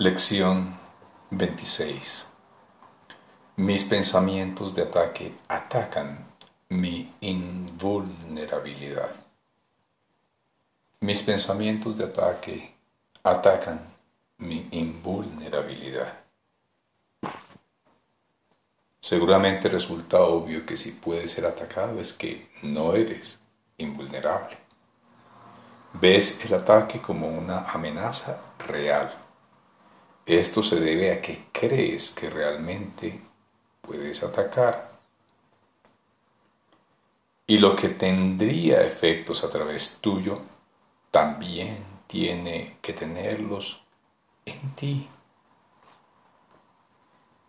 Lección 26. Mis pensamientos de ataque atacan mi invulnerabilidad. Mis pensamientos de ataque atacan mi invulnerabilidad. Seguramente resulta obvio que si puedes ser atacado es que no eres invulnerable. Ves el ataque como una amenaza real esto se debe a que crees que realmente puedes atacar. Y lo que tendría efectos a través tuyo también tiene que tenerlos en ti.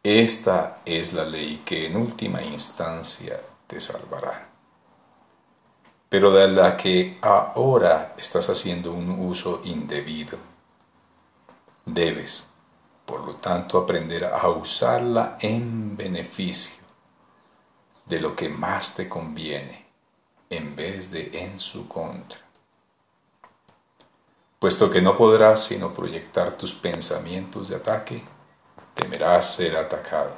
Esta es la ley que en última instancia te salvará. Pero de la que ahora estás haciendo un uso indebido, debes por lo tanto, aprender a usarla en beneficio de lo que más te conviene en vez de en su contra. Puesto que no podrás sino proyectar tus pensamientos de ataque, temerás ser atacado.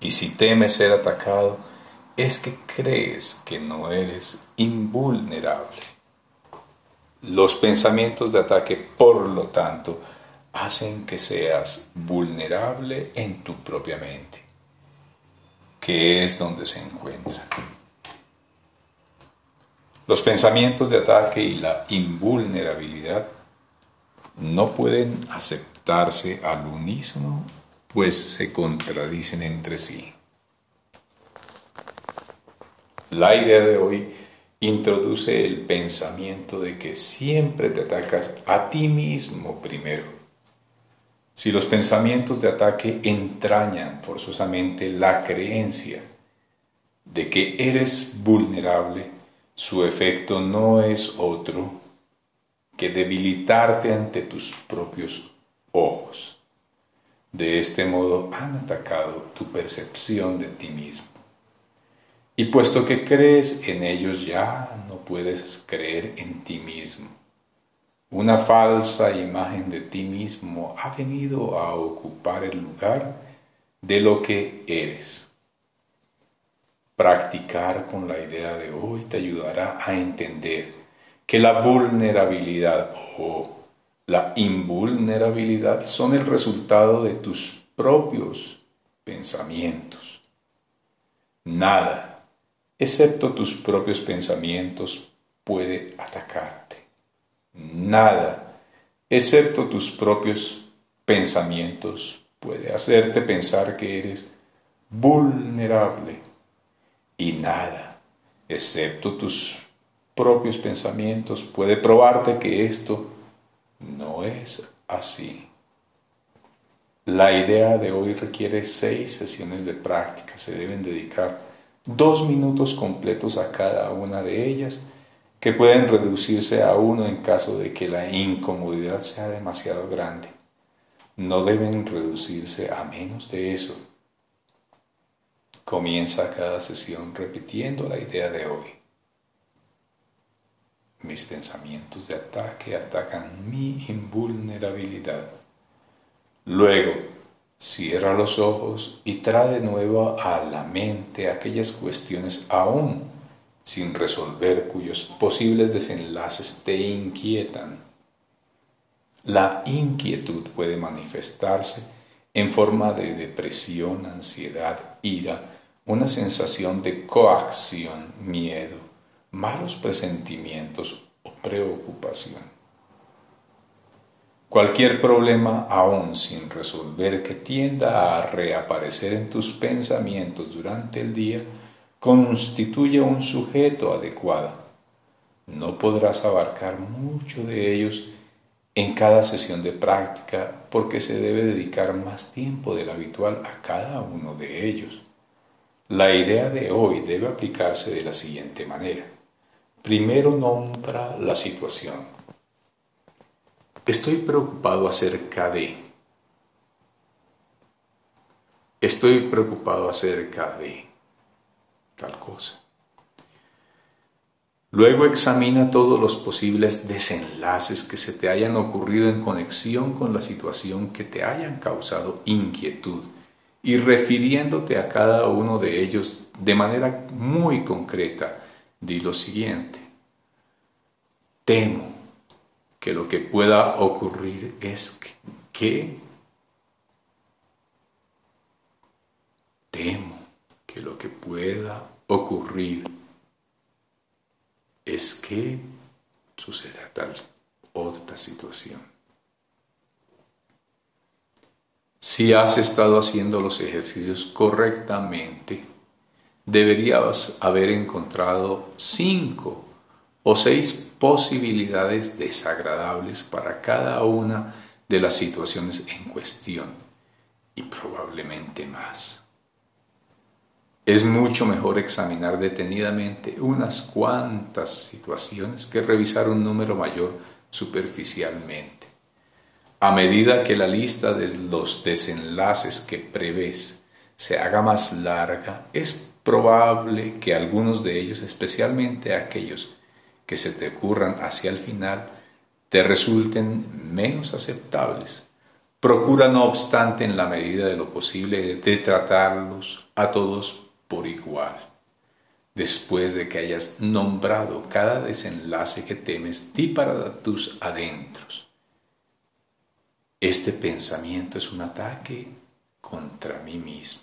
Y si temes ser atacado, es que crees que no eres invulnerable. Los pensamientos de ataque, por lo tanto, hacen que seas vulnerable en tu propia mente, que es donde se encuentra. Los pensamientos de ataque y la invulnerabilidad no pueden aceptarse al unísono, pues se contradicen entre sí. La idea de hoy introduce el pensamiento de que siempre te atacas a ti mismo primero si los pensamientos de ataque entrañan forzosamente la creencia de que eres vulnerable, su efecto no es otro que debilitarte ante tus propios ojos. De este modo han atacado tu percepción de ti mismo. Y puesto que crees en ellos ya no puedes creer en ti mismo. Una falsa imagen de ti mismo ha venido a ocupar el lugar de lo que eres. Practicar con la idea de hoy te ayudará a entender que la vulnerabilidad o la invulnerabilidad son el resultado de tus propios pensamientos. Nada, excepto tus propios pensamientos, puede atacarte nada, excepto tus propios pensamientos, puede hacerte pensar que eres vulnerable. Y nada, excepto tus propios pensamientos, puede probarte que esto no es así. La idea de hoy requiere seis sesiones de práctica. Se deben dedicar dos minutos completos a cada una de ellas que pueden reducirse a uno en caso de que la incomodidad sea demasiado grande. No deben reducirse a menos de eso. Comienza cada sesión repitiendo la idea de hoy. Mis pensamientos de ataque atacan mi invulnerabilidad. Luego, cierra los ojos y trae de nuevo a la mente aquellas cuestiones aún sin resolver cuyos posibles desenlaces te inquietan. La inquietud puede manifestarse en forma de depresión, ansiedad, ira, una sensación de coacción, miedo, malos presentimientos o preocupación. Cualquier problema aún sin resolver que tienda a reaparecer en tus pensamientos durante el día constituye un sujeto adecuado. No podrás abarcar mucho de ellos en cada sesión de práctica porque se debe dedicar más tiempo del habitual a cada uno de ellos. La idea de hoy debe aplicarse de la siguiente manera. Primero nombra la situación. Estoy preocupado acerca de. Estoy preocupado acerca de tal cosa. Luego examina todos los posibles desenlaces que se te hayan ocurrido en conexión con la situación que te hayan causado inquietud y refiriéndote a cada uno de ellos de manera muy concreta, di lo siguiente. Temo que lo que pueda ocurrir es que, temo que que pueda ocurrir es que suceda tal otra situación. Si has estado haciendo los ejercicios correctamente, deberías haber encontrado cinco o seis posibilidades desagradables para cada una de las situaciones en cuestión y probablemente más. Es mucho mejor examinar detenidamente unas cuantas situaciones que revisar un número mayor superficialmente. A medida que la lista de los desenlaces que prevés se haga más larga, es probable que algunos de ellos, especialmente aquellos que se te ocurran hacia el final, te resulten menos aceptables. Procura, no obstante, en la medida de lo posible, de tratarlos a todos por igual. Después de que hayas nombrado cada desenlace que temes, di para tus adentros. Este pensamiento es un ataque contra mí mismo.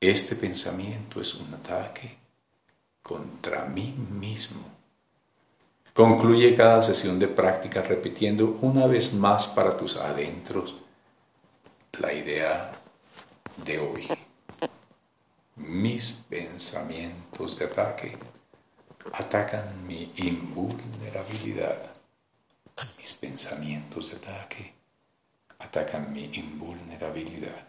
Este pensamiento es un ataque contra mí mismo. Concluye cada sesión de práctica repitiendo una vez más para tus adentros la idea de hoy mis pensamientos de ataque atacan mi invulnerabilidad. Mis pensamientos de ataque atacan mi invulnerabilidad.